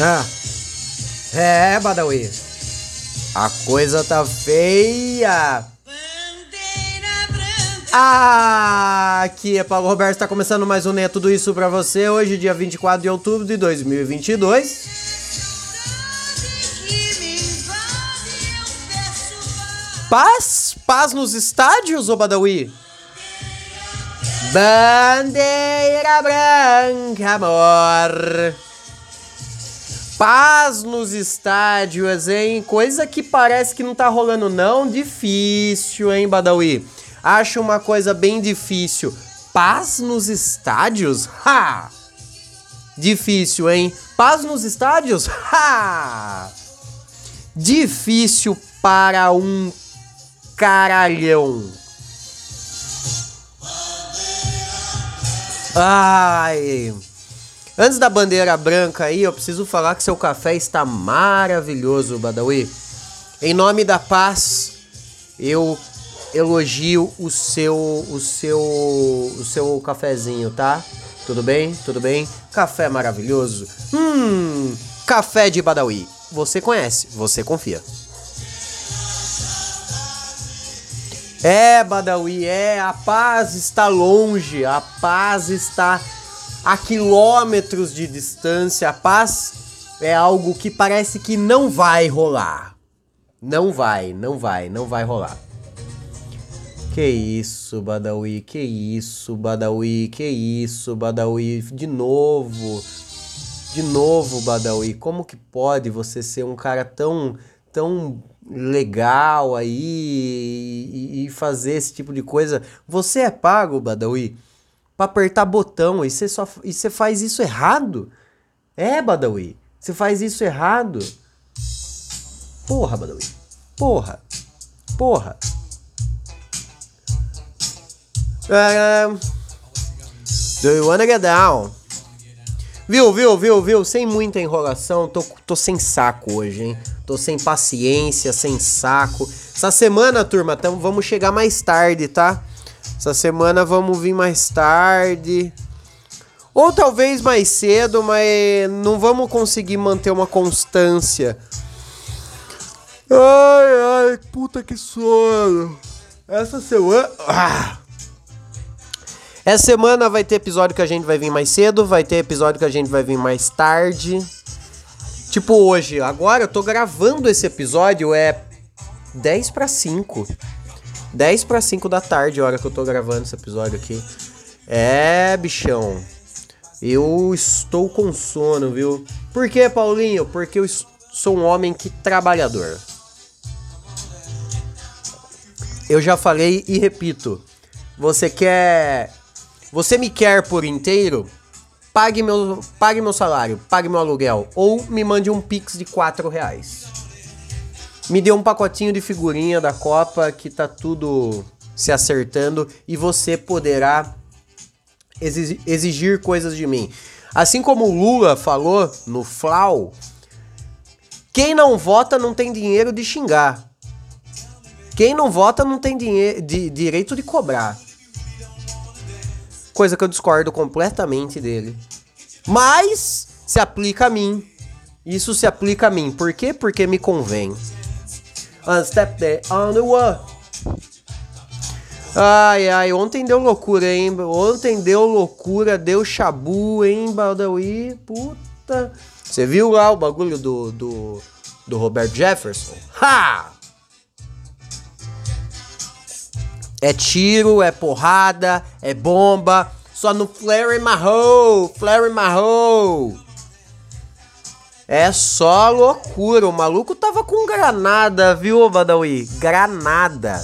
Ah. É, Badawi. A coisa tá feia. Ah, aqui é Paulo Roberto, está começando mais um Né Tudo Isso pra você, hoje dia 24 de outubro de 2022. Paz? Paz nos estádios, ô Badawi? Bandeira branca, amor. Paz nos estádios, hein? Coisa que parece que não tá rolando não, difícil, hein, Badawi? Acho uma coisa bem difícil. Paz nos estádios? Ha! Difícil, hein? Paz nos estádios? Ha! Difícil para um caralhão. Ai. Antes da bandeira branca aí, eu preciso falar que seu café está maravilhoso, Badawi. Em nome da paz, eu elogio o seu o seu o seu cafezinho, tá? Tudo bem? Tudo bem? Café maravilhoso. Hum, café de Badawi. Você conhece, você confia. É, Badawi, é, a paz está longe, a paz está a quilômetros de distância. A paz é algo que parece que não vai rolar. Não vai, não vai, não vai rolar. Que isso, Badawi, que isso, Badawi, que isso, Badawi, de novo. De novo, Badawi, como que pode você ser um cara tão tão legal aí e, e, fazer esse tipo de coisa. Você é pago, Badawi, para apertar botão e você, só, e você faz isso errado. É, Badawi, você faz isso errado. Porra, Badawi. Porra. Porra. Uh, do you wanna get down? Viu, viu, viu, viu? Sem muita enrolação, tô, tô sem saco hoje, hein? Tô sem paciência, sem saco. Essa semana, turma, tamo, vamos chegar mais tarde, tá? Essa semana vamos vir mais tarde. Ou talvez mais cedo, mas não vamos conseguir manter uma constância. Ai, ai, puta que sono. Essa semana. Ah. Essa semana vai ter episódio que a gente vai vir mais cedo, vai ter episódio que a gente vai vir mais tarde. Tipo hoje, agora eu tô gravando esse episódio, é 10 para 5. 10 para 5 da tarde, a hora que eu tô gravando esse episódio aqui. É, bichão. Eu estou com sono, viu? Por que, Paulinho? Porque eu sou um homem que trabalhador. Eu já falei e repito. Você quer. Você me quer por inteiro? pague meu, pague meu salário, pague meu aluguel, ou me mande um pix de 4 reais. Me dê um pacotinho de figurinha da Copa que tá tudo se acertando e você poderá exigir coisas de mim. Assim como o Lula falou no Flau, quem não vota não tem dinheiro de xingar. Quem não vota não tem de, direito de cobrar. Coisa que eu discordo completamente dele. Mas se aplica a mim. Isso se aplica a mim. Por quê? Porque me convém. One step there on the wall. Ai, ai, ontem deu loucura, hein? Ontem deu loucura, deu chabu, hein, Baldawi? Puta. Você viu lá o bagulho do, do, do Robert Jefferson? Ha! É tiro, é porrada, é bomba. Só no Flare Marrow, Flare Marrow. É só loucura. O maluco tava com granada, viu, Badawi? Granada.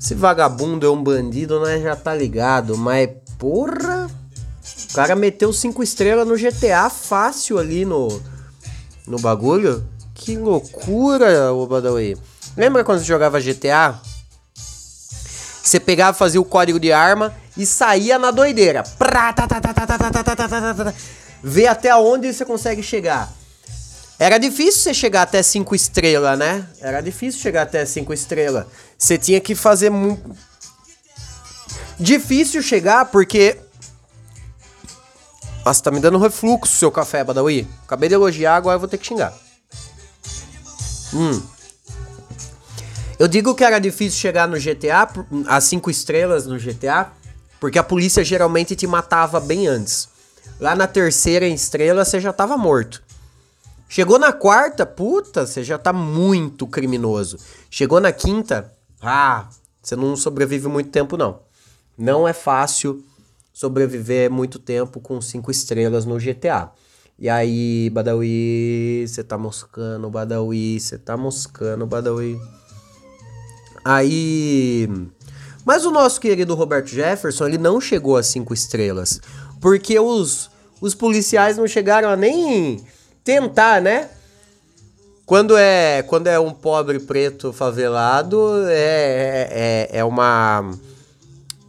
Esse vagabundo é um bandido, né? Já tá ligado. Mas, porra. O cara meteu cinco estrelas no GTA fácil ali no, no bagulho. Que loucura, o Badawi. Lembra quando você jogava GTA? Você pegava, fazia o código de arma e saía na doideira. Ver até onde você consegue chegar. Era difícil você chegar até 5 estrelas, né? Era difícil chegar até 5 estrelas. Você tinha que fazer muito. Difícil chegar porque Nossa, tá me dando refluxo seu café, Badawi. Acabei de elogiar, agora eu vou ter que xingar. Hum. Eu digo que era difícil chegar no GTA, as 5 estrelas no GTA, porque a polícia geralmente te matava bem antes. Lá na terceira estrela você já tava morto. Chegou na quarta, puta, você já tá muito criminoso. Chegou na quinta, ah, você não sobrevive muito tempo não. Não é fácil sobreviver muito tempo com cinco estrelas no GTA. E aí, Badawi, você tá moscando, Badawi, você tá moscando, Badawi. Aí. Mas o nosso querido Roberto Jefferson, ele não chegou a cinco estrelas. Porque os, os policiais não chegaram a nem tentar, né? Quando é, quando é um pobre preto favelado, é, é, é uma.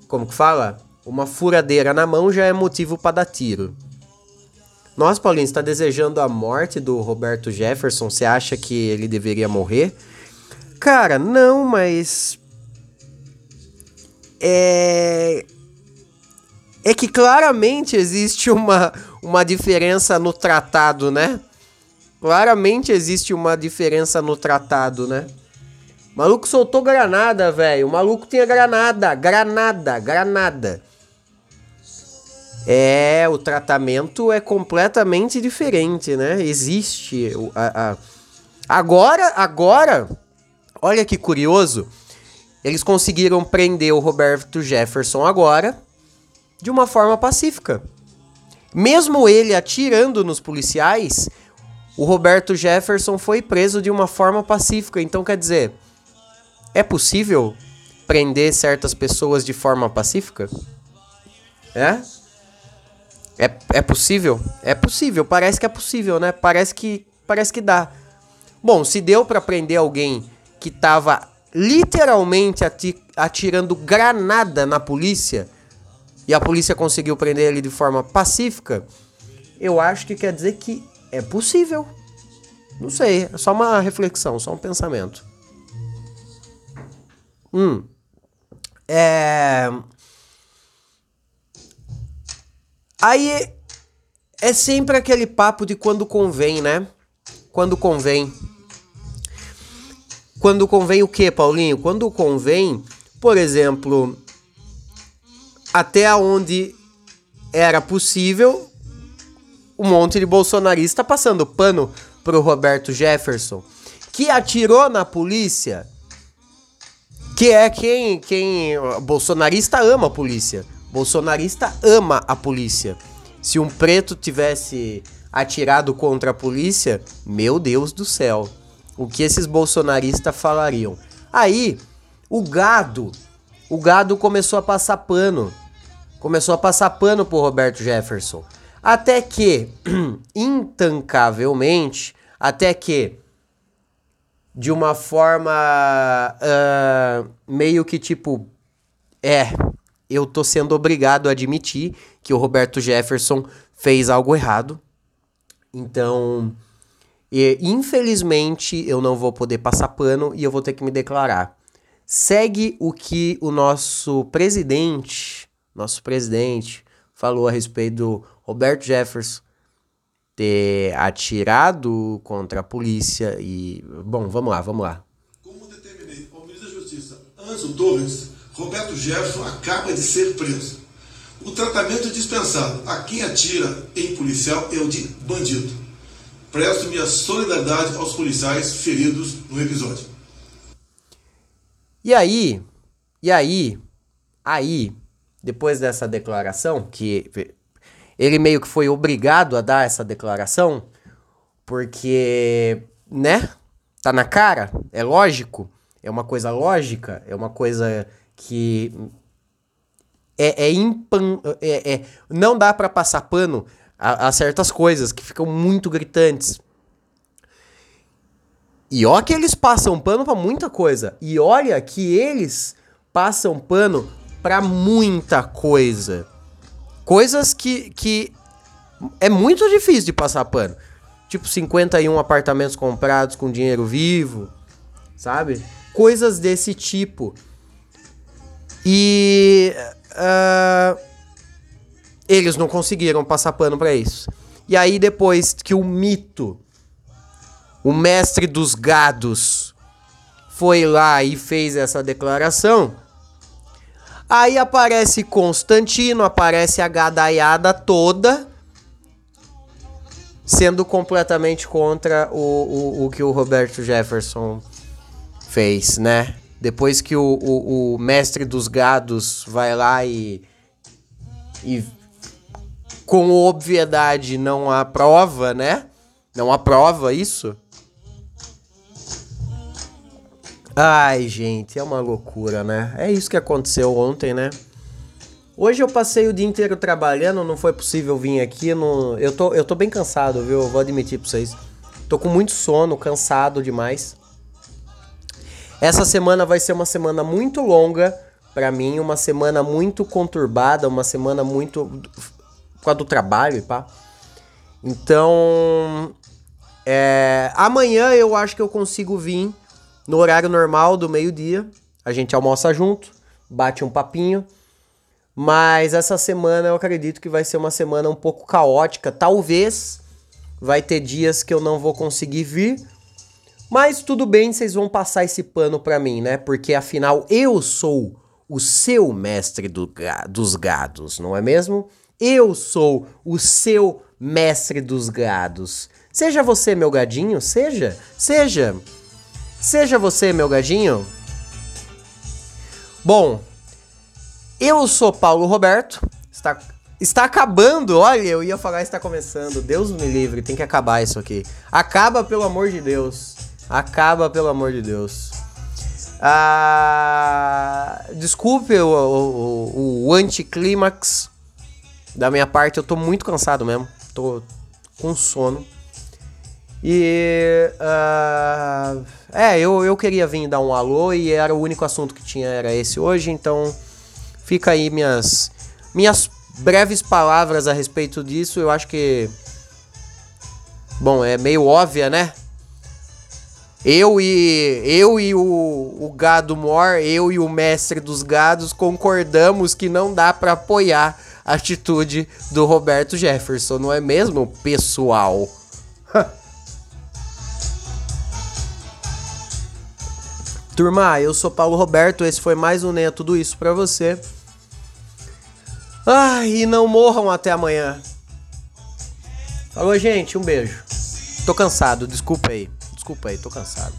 Como que fala? Uma furadeira na mão já é motivo para dar tiro. Nossa, Paulinho, está desejando a morte do Roberto Jefferson? Você acha que ele deveria morrer? Cara, não, mas. É. É que claramente existe uma, uma diferença no tratado, né? Claramente existe uma diferença no tratado, né? O maluco soltou granada, velho. O maluco tinha granada, granada, granada. É, o tratamento é completamente diferente, né? Existe. A, a... Agora, agora, olha que curioso. Eles conseguiram prender o Roberto Jefferson agora de uma forma pacífica. Mesmo ele atirando nos policiais, o Roberto Jefferson foi preso de uma forma pacífica. Então, quer dizer, é possível prender certas pessoas de forma pacífica? É? É, é possível? É possível, parece que é possível, né? Parece que, parece que dá. Bom, se deu para prender alguém que tava literalmente atirando granada na polícia, e a polícia conseguiu prender ele de forma pacífica, eu acho que quer dizer que é possível. Não sei, é só uma reflexão, só um pensamento. Hum. É. Aí é sempre aquele papo de quando convém, né? Quando convém. Quando convém o que, Paulinho? Quando convém, por exemplo, até onde era possível, um monte de bolsonarista passando pano pro Roberto Jefferson, que atirou na polícia, que é quem quem bolsonarista ama a polícia. Bolsonarista ama a polícia. Se um preto tivesse atirado contra a polícia, meu Deus do céu, o que esses bolsonaristas falariam? Aí, o gado, o gado começou a passar pano começou a passar pano pro Roberto Jefferson. Até que, intancavelmente, até que, de uma forma uh, meio que tipo, é, eu tô sendo obrigado a admitir que o Roberto Jefferson fez algo errado. Então, e, infelizmente, eu não vou poder passar pano e eu vou ter que me declarar. Segue o que o nosso presidente nosso presidente, falou a respeito do Roberto Jefferson ter atirado contra a polícia e. Bom, vamos lá, vamos lá. Como determinei ao ministro da Justiça, Anso Torres, Roberto Jefferson acaba de ser preso. O tratamento é dispensado a quem atira em policial é o de bandido. Presto minha solidariedade aos policiais feridos no episódio. E aí, e aí, aí, depois dessa declaração, que ele meio que foi obrigado a dar essa declaração, porque, né? Tá na cara, é lógico, é uma coisa lógica, é uma coisa que é, é, impan, é, é não dá para passar pano a, a, certas coisas que ficam muito gritantes. E olha que eles passam pano para muita coisa. E olha que eles passam pano para muita coisa. Coisas que, que é muito difícil de passar pano. Tipo 51 apartamentos comprados com dinheiro vivo, sabe? Coisas desse tipo. E. Uh, eles não conseguiram passar pano para isso. E aí depois que o mito, o mestre dos gados, foi lá e fez essa declaração, aí aparece Constantino, aparece a gadaiada toda, sendo completamente contra o, o, o que o Roberto Jefferson fez, né? Depois que o, o, o mestre dos gados vai lá e, e com obviedade não há prova, né? Não há prova isso. Ai, gente, é uma loucura, né? É isso que aconteceu ontem, né? Hoje eu passei o dia inteiro trabalhando, não foi possível vir aqui. No... Eu, tô, eu tô bem cansado, viu? Eu vou admitir pra vocês. Tô com muito sono, cansado demais. Essa semana vai ser uma semana muito longa para mim, uma semana muito conturbada, uma semana muito por causa do trabalho e pá. Então, é, amanhã eu acho que eu consigo vir no horário normal do meio-dia. A gente almoça junto, bate um papinho. Mas essa semana eu acredito que vai ser uma semana um pouco caótica. Talvez vai ter dias que eu não vou conseguir vir. Mas tudo bem, vocês vão passar esse pano para mim, né? Porque afinal eu sou o seu mestre do, dos gados, não é mesmo? Eu sou o seu mestre dos gados. Seja você meu gadinho, seja, seja. Seja você meu gadinho. Bom, eu sou Paulo Roberto. Está, está acabando, olha, eu ia falar está começando. Deus me livre, tem que acabar isso aqui. Acaba pelo amor de Deus. Acaba pelo amor de Deus. Ah, desculpe o, o, o, o anticlímax da minha parte, eu tô muito cansado mesmo. Tô com sono. E. Uh, é, eu, eu queria vir dar um alô e era o único assunto que tinha, era esse hoje, então fica aí minhas, minhas breves palavras a respeito disso. Eu acho que. Bom, é meio óbvia, né? Eu e eu e o, o gado mor, eu e o mestre dos gados concordamos que não dá para apoiar atitude do Roberto Jefferson, não é mesmo, pessoal? Turma, eu sou Paulo Roberto, esse foi mais um Nem é Tudo Isso pra você. Ai, e não morram até amanhã. Falou, gente, um beijo. Tô cansado, desculpa aí. Desculpa aí, tô cansado.